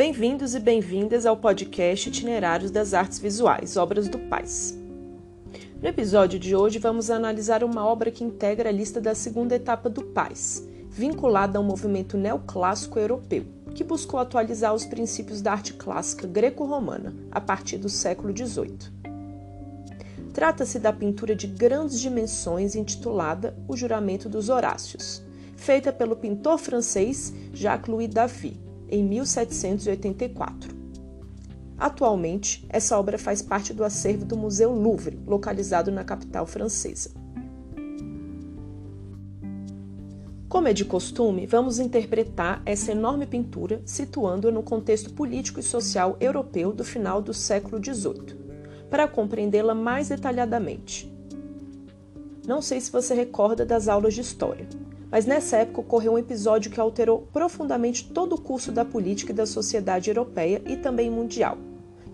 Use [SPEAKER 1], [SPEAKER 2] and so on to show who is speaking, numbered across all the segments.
[SPEAKER 1] Bem-vindos e bem-vindas ao podcast Itinerários das Artes Visuais, Obras do Paz. No episódio de hoje, vamos analisar uma obra que integra a lista da segunda etapa do Paz, vinculada ao movimento neoclássico europeu, que buscou atualizar os princípios da arte clássica greco-romana a partir do século XVIII. Trata-se da pintura de grandes dimensões intitulada O Juramento dos Horácios, feita pelo pintor francês Jacques-Louis David em 1784. Atualmente, essa obra faz parte do acervo do Museu Louvre, localizado na capital francesa. Como é de costume, vamos interpretar essa enorme pintura situando-a no contexto político e social europeu do final do século XVIII, para compreendê-la mais detalhadamente. Não sei se você recorda das aulas de história, mas nessa época ocorreu um episódio que alterou profundamente todo o curso da política e da sociedade europeia e também mundial,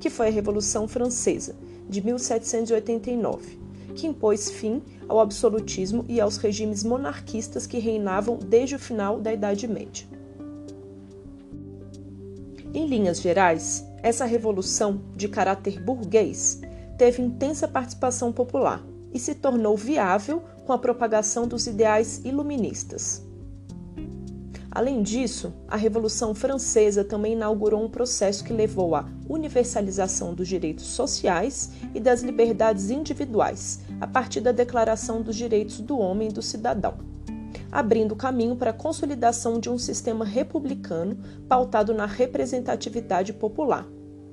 [SPEAKER 1] que foi a Revolução Francesa, de 1789, que impôs fim ao absolutismo e aos regimes monarquistas que reinavam desde o final da Idade Média. Em linhas gerais, essa revolução, de caráter burguês, teve intensa participação popular e se tornou viável com a propagação dos ideais iluministas. Além disso, a Revolução Francesa também inaugurou um processo que levou à universalização dos direitos sociais e das liberdades individuais, a partir da Declaração dos Direitos do Homem e do Cidadão, abrindo caminho para a consolidação de um sistema republicano pautado na representatividade popular,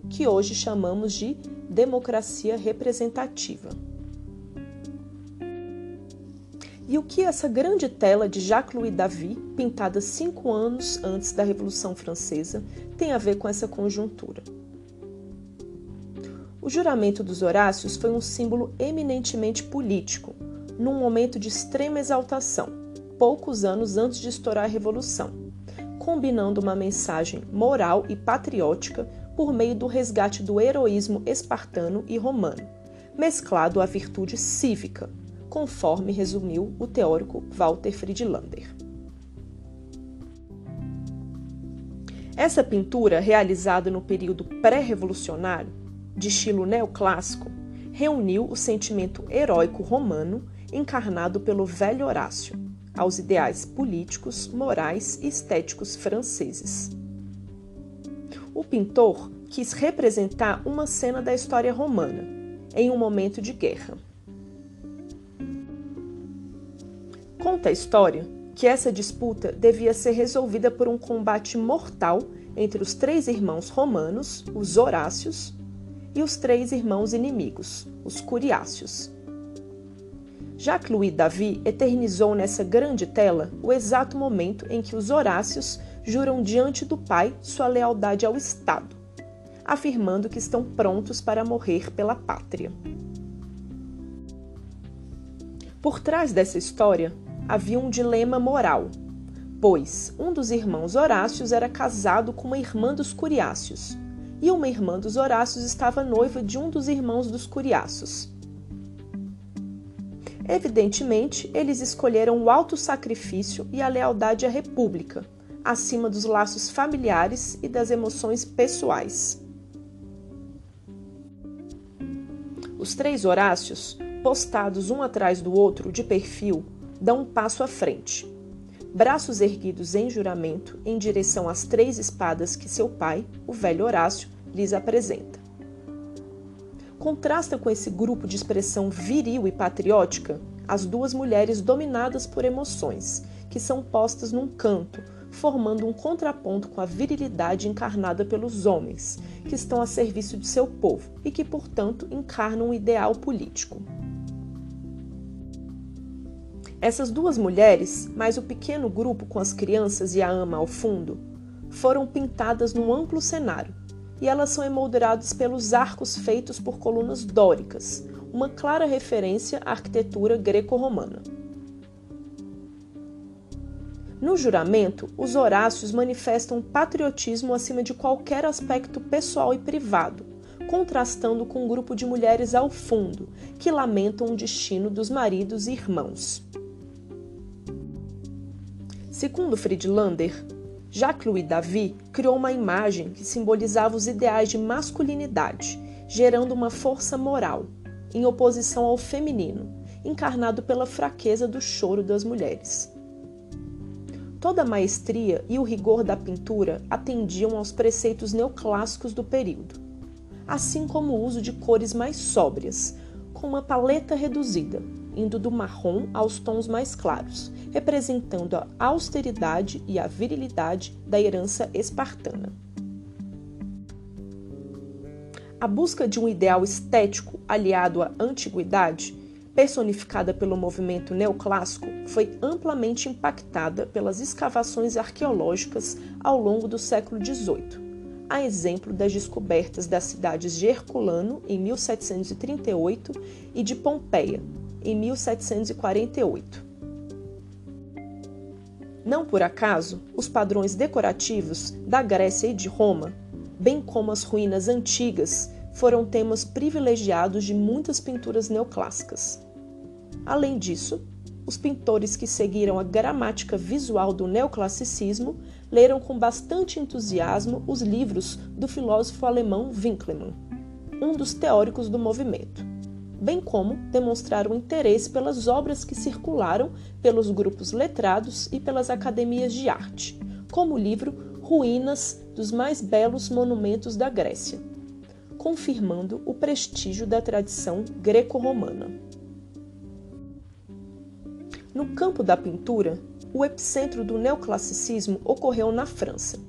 [SPEAKER 1] que hoje chamamos de democracia representativa. E o que essa grande tela de Jacques-Louis David, pintada cinco anos antes da Revolução Francesa, tem a ver com essa conjuntura? O juramento dos Horácios foi um símbolo eminentemente político, num momento de extrema exaltação, poucos anos antes de estourar a Revolução, combinando uma mensagem moral e patriótica por meio do resgate do heroísmo espartano e romano, mesclado à virtude cívica, conforme resumiu o teórico Walter Friedlander. Essa pintura, realizada no período pré-revolucionário, de estilo neoclássico, reuniu o sentimento heróico romano encarnado pelo velho Horácio aos ideais políticos, morais e estéticos franceses. O pintor quis representar uma cena da história romana em um momento de guerra. Conta a história que essa disputa devia ser resolvida por um combate mortal entre os três irmãos romanos, os Horácios, e os três irmãos inimigos, os Curiácios. Jacques-Louis David eternizou nessa grande tela o exato momento em que os Horácios juram diante do pai sua lealdade ao Estado, afirmando que estão prontos para morrer pela pátria. Por trás dessa história havia um dilema moral, pois um dos irmãos Horácios era casado com uma irmã dos Curiácios, e uma irmã dos Horácios estava noiva de um dos irmãos dos Curiácios. Evidentemente, eles escolheram o alto sacrifício e a lealdade à República, acima dos laços familiares e das emoções pessoais. Os três Horácios, postados um atrás do outro de perfil, dão um passo à frente. Braços erguidos em juramento em direção às três espadas que seu pai, o velho Horácio, lhes apresenta. Contrasta com esse grupo de expressão viril e patriótica as duas mulheres dominadas por emoções, que são postas num canto, formando um contraponto com a virilidade encarnada pelos homens, que estão a serviço de seu povo e que, portanto, encarnam um ideal político. Essas duas mulheres, mais o pequeno grupo com as crianças e a ama ao fundo, foram pintadas num amplo cenário, e elas são emolduradas pelos arcos feitos por colunas dóricas, uma clara referência à arquitetura greco-romana. No juramento, os Horácios manifestam patriotismo acima de qualquer aspecto pessoal e privado, contrastando com um grupo de mulheres ao fundo, que lamentam o destino dos maridos e irmãos. Segundo Friedlander, Jacques-Louis David criou uma imagem que simbolizava os ideais de masculinidade, gerando uma força moral, em oposição ao feminino, encarnado pela fraqueza do choro das mulheres. Toda a maestria e o rigor da pintura atendiam aos preceitos neoclássicos do período, assim como o uso de cores mais sóbrias, com uma paleta reduzida, indo do marrom aos tons mais claros, representando a austeridade e a virilidade da herança espartana. A busca de um ideal estético aliado à antiguidade personificada pelo movimento neoclássico, foi amplamente impactada pelas escavações arqueológicas ao longo do século XVIII, a exemplo das descobertas das cidades de Herculano, em 1738, e de Pompeia, em 1748. Não por acaso, os padrões decorativos da Grécia e de Roma, bem como as ruínas antigas, foram temas privilegiados de muitas pinturas neoclássicas. Além disso, os pintores que seguiram a gramática visual do neoclassicismo leram com bastante entusiasmo os livros do filósofo alemão Winckelmann, um dos teóricos do movimento, bem como demonstraram interesse pelas obras que circularam pelos grupos letrados e pelas academias de arte, como o livro Ruínas dos mais belos monumentos da Grécia confirmando o prestígio da tradição greco-romana. No campo da pintura, o epicentro do neoclassicismo ocorreu na França.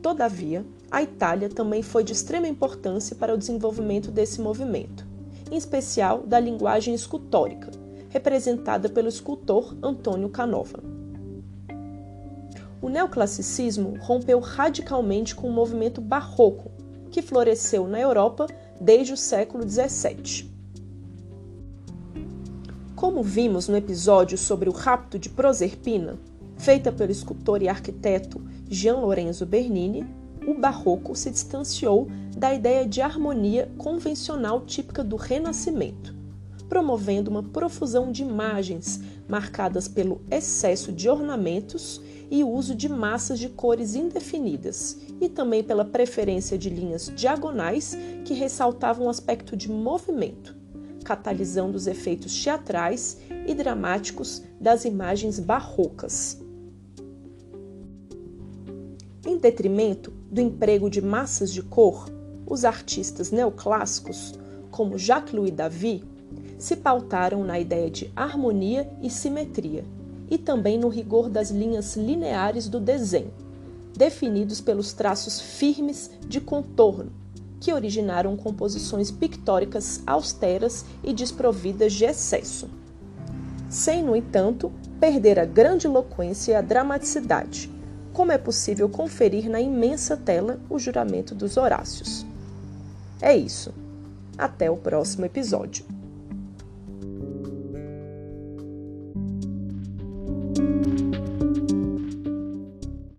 [SPEAKER 1] Todavia, a Itália também foi de extrema importância para o desenvolvimento desse movimento, em especial da linguagem escultórica, representada pelo escultor Antônio Canova. O neoclassicismo rompeu radicalmente com o movimento barroco que floresceu na Europa desde o século XVII. Como vimos no episódio sobre o rapto de Proserpina, feita pelo escultor e arquiteto Gian Lorenzo Bernini, o barroco se distanciou da ideia de harmonia convencional típica do Renascimento, promovendo uma profusão de imagens marcadas pelo excesso de ornamentos e uso de massas de cores indefinidas, e também pela preferência de linhas diagonais que ressaltavam o aspecto de movimento, catalisando os efeitos teatrais e dramáticos das imagens barrocas. Em detrimento do emprego de massas de cor, os artistas neoclássicos, como Jacques-Louis David, se pautaram na ideia de harmonia e simetria, e também no rigor das linhas lineares do desenho, definidos pelos traços firmes de contorno, que originaram composições pictóricas austeras e desprovidas de excesso. Sem, no entanto, perder a grande eloquência e a dramaticidade, como é possível conferir na imensa tela o juramento dos Horácios. É isso. Até o próximo episódio.